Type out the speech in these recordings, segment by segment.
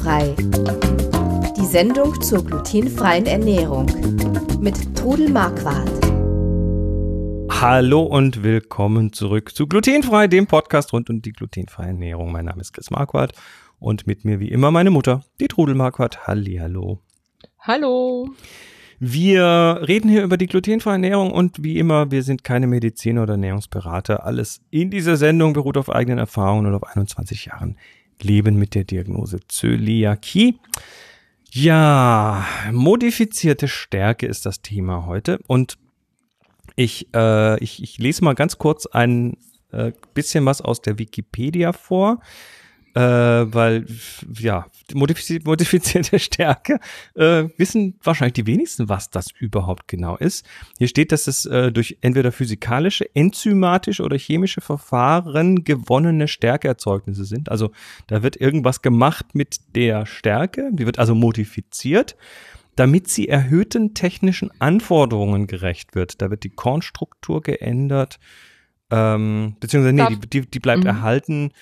Glutenfrei. Die Sendung zur glutenfreien Ernährung mit Trudel Marquardt. Hallo und willkommen zurück zu Glutenfrei, dem Podcast rund um die glutenfreie Ernährung. Mein Name ist Chris Marquardt und mit mir wie immer meine Mutter, die Trudel Marquardt. Hallihallo. Hallo. Wir reden hier über die glutenfreie Ernährung und wie immer, wir sind keine Mediziner oder Ernährungsberater. Alles in dieser Sendung beruht auf eigenen Erfahrungen und auf 21 Jahren Leben mit der Diagnose Zöliakie. Ja, modifizierte Stärke ist das Thema heute und ich, äh, ich, ich lese mal ganz kurz ein äh, bisschen was aus der Wikipedia vor äh, weil ja modifizierte, modifizierte Stärke äh, wissen wahrscheinlich die wenigsten, was das überhaupt genau ist. Hier steht, dass es äh, durch entweder physikalische, enzymatische oder chemische Verfahren gewonnene Stärkeerzeugnisse sind. Also da wird irgendwas gemacht mit der Stärke, die wird also modifiziert damit sie erhöhten technischen Anforderungen gerecht wird. Da wird die Kornstruktur geändert, ähm, beziehungsweise nee, die, die, die bleibt mhm. erhalten.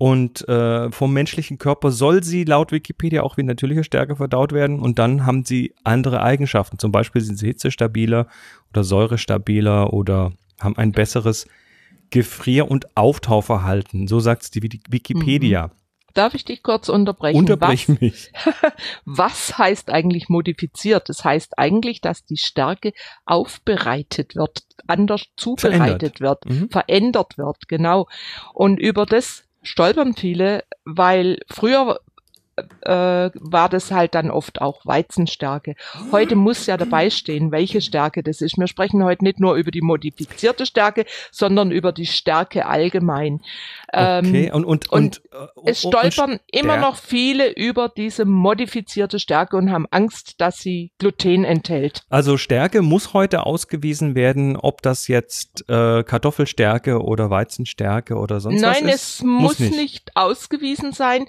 Und äh, vom menschlichen Körper soll sie laut Wikipedia auch wie natürliche Stärke verdaut werden. Und dann haben sie andere Eigenschaften. Zum Beispiel sind sie hitzestabiler oder säurestabiler oder haben ein besseres Gefrier- und Auftauverhalten. So sagt es die Wikipedia. Mhm. Darf ich dich kurz unterbrechen? Unterbrech was, mich. was heißt eigentlich modifiziert? Das heißt eigentlich, dass die Stärke aufbereitet wird, anders zubereitet verändert. wird, mhm. verändert wird, genau. Und über das stolpern viele, weil früher äh, war das halt dann oft auch Weizenstärke. Heute muss ja dabei stehen, welche Stärke das ist. Wir sprechen heute nicht nur über die modifizierte Stärke, sondern über die Stärke allgemein. Okay, ähm, und, und, und, und äh, es stolpern und immer noch viele über diese modifizierte Stärke und haben Angst, dass sie Gluten enthält. Also Stärke muss heute ausgewiesen werden, ob das jetzt äh, Kartoffelstärke oder Weizenstärke oder sonst Nein, was ist. Nein, es muss, muss nicht. nicht ausgewiesen sein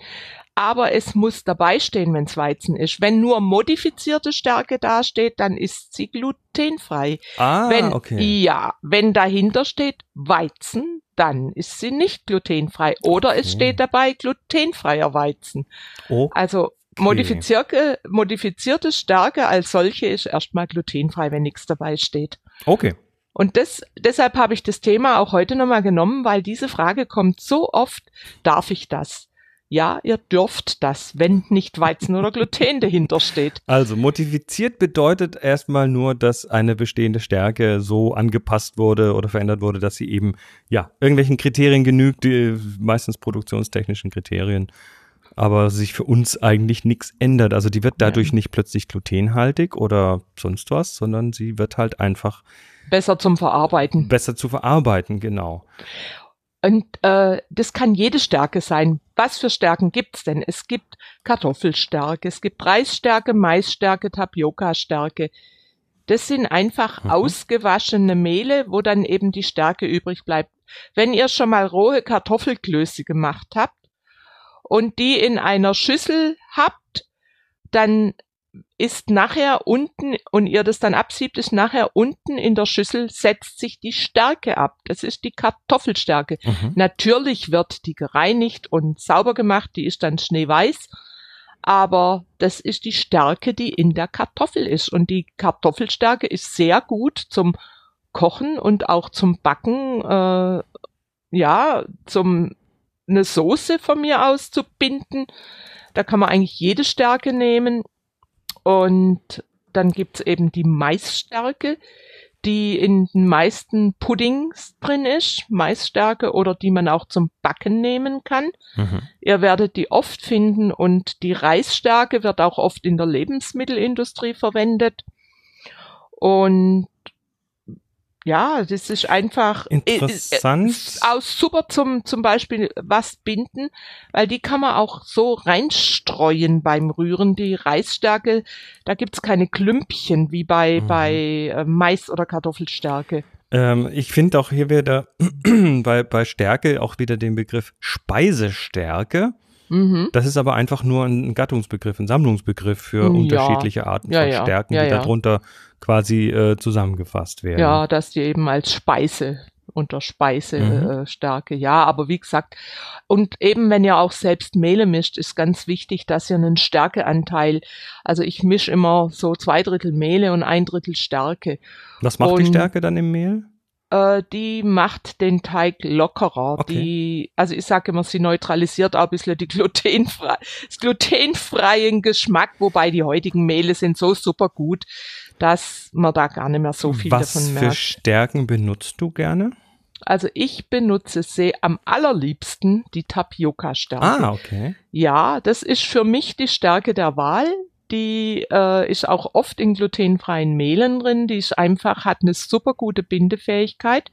aber es muss dabei stehen, wenn es Weizen ist. Wenn nur modifizierte Stärke dasteht, dann ist sie glutenfrei. Ah, wenn, okay. Ja, wenn dahinter steht Weizen, dann ist sie nicht glutenfrei. Oder okay. es steht dabei glutenfreier Weizen. Okay. Also modifizierte, modifizierte Stärke als solche ist erstmal glutenfrei, wenn nichts dabei steht. Okay. Und das, deshalb habe ich das Thema auch heute nochmal genommen, weil diese Frage kommt so oft, darf ich das? Ja, ihr dürft das, wenn nicht Weizen oder Gluten dahinter steht. Also modifiziert bedeutet erstmal nur, dass eine bestehende Stärke so angepasst wurde oder verändert wurde, dass sie eben ja irgendwelchen Kriterien genügt, die, meistens produktionstechnischen Kriterien, aber sich für uns eigentlich nichts ändert. Also die wird dadurch ja. nicht plötzlich glutenhaltig oder sonst was, sondern sie wird halt einfach besser zum Verarbeiten. Besser zu verarbeiten, genau. Und äh, das kann jede Stärke sein. Was für Stärken gibt's denn? Es gibt Kartoffelstärke, es gibt Reisstärke, Maisstärke, Tapioca-Stärke. Das sind einfach mhm. ausgewaschene Mehle, wo dann eben die Stärke übrig bleibt. Wenn ihr schon mal rohe Kartoffelklöße gemacht habt und die in einer Schüssel habt, dann ist nachher unten, und ihr das dann absiebt, ist nachher unten in der Schüssel setzt sich die Stärke ab. Das ist die Kartoffelstärke. Mhm. Natürlich wird die gereinigt und sauber gemacht, die ist dann schneeweiß. Aber das ist die Stärke, die in der Kartoffel ist. Und die Kartoffelstärke ist sehr gut zum Kochen und auch zum Backen, äh, ja, zum eine Soße von mir aus zu binden. Da kann man eigentlich jede Stärke nehmen. Und dann gibt's eben die Maisstärke, die in den meisten Puddings drin ist, Maisstärke oder die man auch zum Backen nehmen kann. Mhm. Ihr werdet die oft finden und die Reisstärke wird auch oft in der Lebensmittelindustrie verwendet. Und ja, das ist einfach äh, äh, interessant. Äh, aus super zum zum Beispiel was binden, weil die kann man auch so reinstreuen beim Rühren. Die Reisstärke, da gibt's keine Klümpchen wie bei mhm. bei äh, Mais oder Kartoffelstärke. Ähm, ich finde auch hier wieder bei bei Stärke auch wieder den Begriff Speisestärke. Mhm. Das ist aber einfach nur ein Gattungsbegriff, ein Sammlungsbegriff für ja. unterschiedliche Arten ja, von ja. Stärken, die darunter quasi äh, zusammengefasst werden. Ja, dass die eben als Speise unter Speisestärke, mhm. ja, aber wie gesagt, und eben wenn ihr auch selbst Mehle mischt, ist ganz wichtig, dass ihr einen Stärkeanteil, also ich mische immer so zwei Drittel Mehle und ein Drittel Stärke. Was macht und, die Stärke dann im Mehl? Äh, die macht den Teig lockerer. Okay. Die, also ich sage immer, sie neutralisiert auch ein bisschen die glutenfrei, das glutenfreien Geschmack, wobei die heutigen Mehle sind so super gut, dass man da gar nicht mehr so viel Was davon merkt. Was für Stärken benutzt du gerne? Also ich benutze sie am allerliebsten die Tapioca-Stärke. Ah, okay. Ja, das ist für mich die Stärke der Wahl die äh, ist auch oft in glutenfreien Mehlen drin. Die ist einfach, hat eine super gute Bindefähigkeit.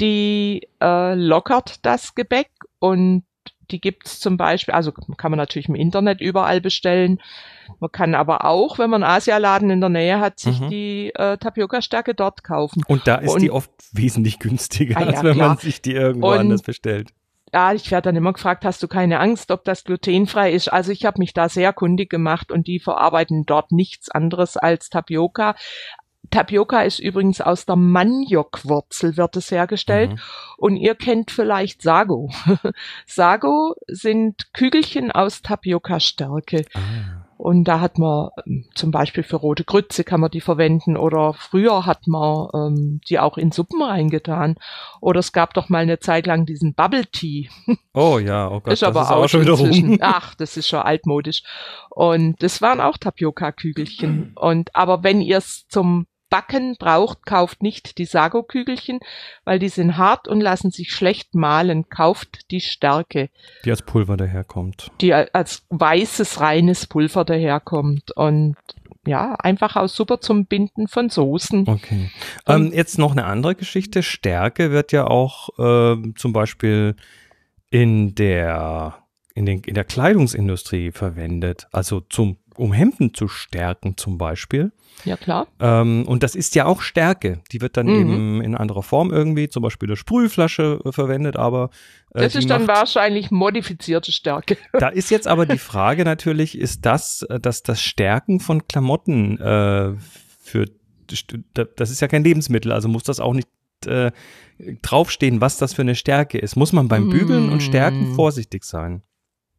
Die äh, lockert das Gebäck und die gibt's zum Beispiel, also kann man natürlich im Internet überall bestellen. Man kann aber auch, wenn man einen Asialaden in der Nähe hat, sich mhm. die äh, Tapioca-Stärke dort kaufen. Und da ist und, die oft wesentlich günstiger, ah, ja, als wenn klar. man sich die irgendwo und, anders bestellt ja, ich werde dann immer gefragt, hast du keine Angst, ob das glutenfrei ist? Also ich habe mich da sehr kundig gemacht und die verarbeiten dort nichts anderes als Tapioca. Tapioca ist übrigens aus der Maniokwurzel wird es hergestellt. Mhm. Und ihr kennt vielleicht Sago. Sago sind Kügelchen aus Tapioca-Stärke. Ah. Und da hat man ähm, zum Beispiel für rote Grütze kann man die verwenden oder früher hat man ähm, die auch in Suppen reingetan. Oder es gab doch mal eine Zeit lang diesen Bubble Tea. Oh ja, oh Gott, ist aber ist auch schon wieder rum. Ach, das ist schon altmodisch. Und das waren auch Tapioca-Kügelchen. Und aber wenn ihr es zum Backen braucht, kauft nicht die Sago-Kügelchen, weil die sind hart und lassen sich schlecht mahlen. Kauft die Stärke. Die als Pulver daherkommt. Die als weißes, reines Pulver daherkommt. Und ja, einfach auch super zum Binden von Soßen. Okay. Ähm, jetzt noch eine andere Geschichte. Stärke wird ja auch äh, zum Beispiel in der, in, den, in der Kleidungsindustrie verwendet. Also zum, um Hemden zu stärken zum Beispiel. Ja, klar. Ähm, und das ist ja auch Stärke. Die wird dann mhm. eben in anderer Form irgendwie, zum Beispiel eine Sprühflasche äh, verwendet, aber. Äh, das ist dann macht, wahrscheinlich modifizierte Stärke. Da ist jetzt aber die Frage natürlich, ist das, äh, dass das Stärken von Klamotten äh, für das ist ja kein Lebensmittel, also muss das auch nicht äh, draufstehen, was das für eine Stärke ist. Muss man beim Bügeln und Stärken mhm. vorsichtig sein.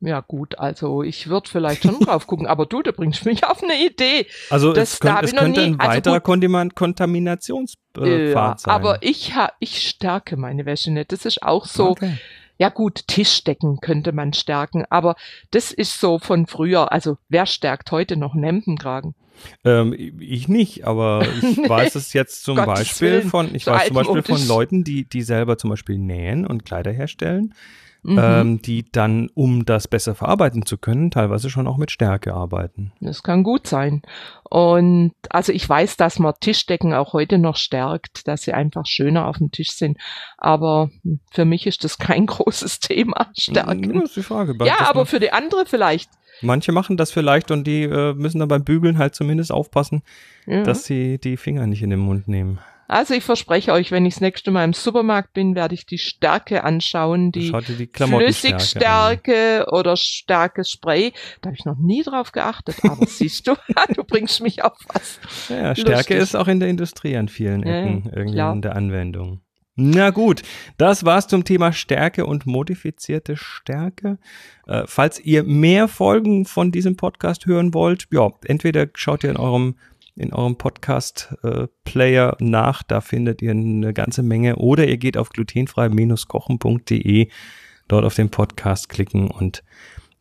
Ja gut, also ich würde vielleicht schon drauf gucken, aber du, du bringst mich auf eine Idee. Also das, es, könnt, es könnte nie, ein also weiterer also Kontaminationspfad äh, ja, sein. Aber ich, ha, ich stärke meine Wäsche nicht. Das ist auch so. Okay. Ja gut, Tischdecken könnte man stärken, aber das ist so von früher. Also wer stärkt heute noch einen Hemdenkragen? Ähm, ich nicht, aber ich nee, weiß es jetzt zum Beispiel Willen, von, ich weiß zum Beispiel von Leuten, die, die selber zum Beispiel nähen und Kleider herstellen mhm. ähm, die dann, um das besser verarbeiten zu können, teilweise schon auch mit Stärke arbeiten. Das kann gut sein. Und also ich weiß, dass man Tischdecken auch heute noch stärkt, dass sie einfach schöner auf dem Tisch sind. Aber für mich ist das kein großes Thema, Stärken. Das ist die Frage. Ja, aber für die andere vielleicht. Manche machen das vielleicht und die äh, müssen dann beim Bügeln halt zumindest aufpassen, ja. dass sie die Finger nicht in den Mund nehmen. Also ich verspreche euch, wenn ich das nächste Mal im Supermarkt bin, werde ich die Stärke anschauen, die, die Flüssigstärke oder starkes Spray. Da habe ich noch nie drauf geachtet, aber siehst du, du bringst mich auf was. Ja, Stärke Lustig. ist auch in der Industrie an vielen Ecken ja, irgendwie klar. in der Anwendung. Na gut, das war's zum Thema Stärke und modifizierte Stärke. Äh, falls ihr mehr Folgen von diesem Podcast hören wollt, ja, entweder schaut ihr in eurem in eurem Podcast-Player äh, nach. Da findet ihr eine ganze Menge. Oder ihr geht auf glutenfrei-kochen.de, dort auf den Podcast klicken und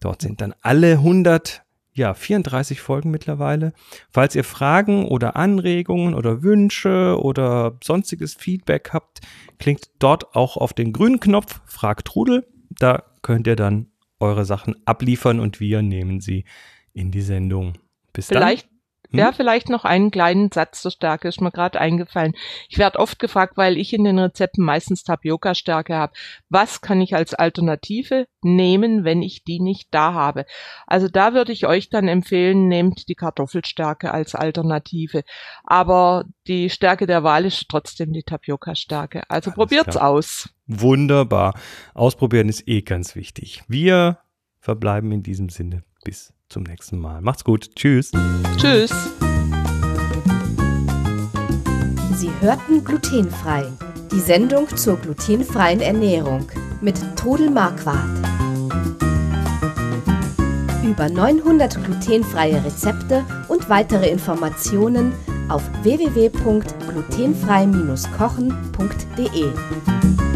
dort sind dann alle 100 ja, 34 Folgen mittlerweile. Falls ihr Fragen oder Anregungen oder Wünsche oder sonstiges Feedback habt, klingt dort auch auf den grünen Knopf Frag Trudel. Da könnt ihr dann eure Sachen abliefern und wir nehmen sie in die Sendung. Bis Vielleicht dann. Hm? Ja, vielleicht noch einen kleinen Satz zur Stärke, ist mir gerade eingefallen. Ich werde oft gefragt, weil ich in den Rezepten meistens Tapioca-Stärke habe. Was kann ich als Alternative nehmen, wenn ich die nicht da habe? Also da würde ich euch dann empfehlen, nehmt die Kartoffelstärke als Alternative. Aber die Stärke der Wahl ist trotzdem die Tapioca-Stärke. Also Alles probiert's klar. aus. Wunderbar. Ausprobieren ist eh ganz wichtig. Wir verbleiben in diesem Sinne. Bis zum nächsten Mal. Macht's gut. Tschüss. Tschüss. Sie hörten glutenfrei Die Sendung zur glutenfreien Ernährung mit Trudel Marquardt. Über 900 glutenfreie Rezepte und weitere Informationen auf www.glutenfrei-kochen.de.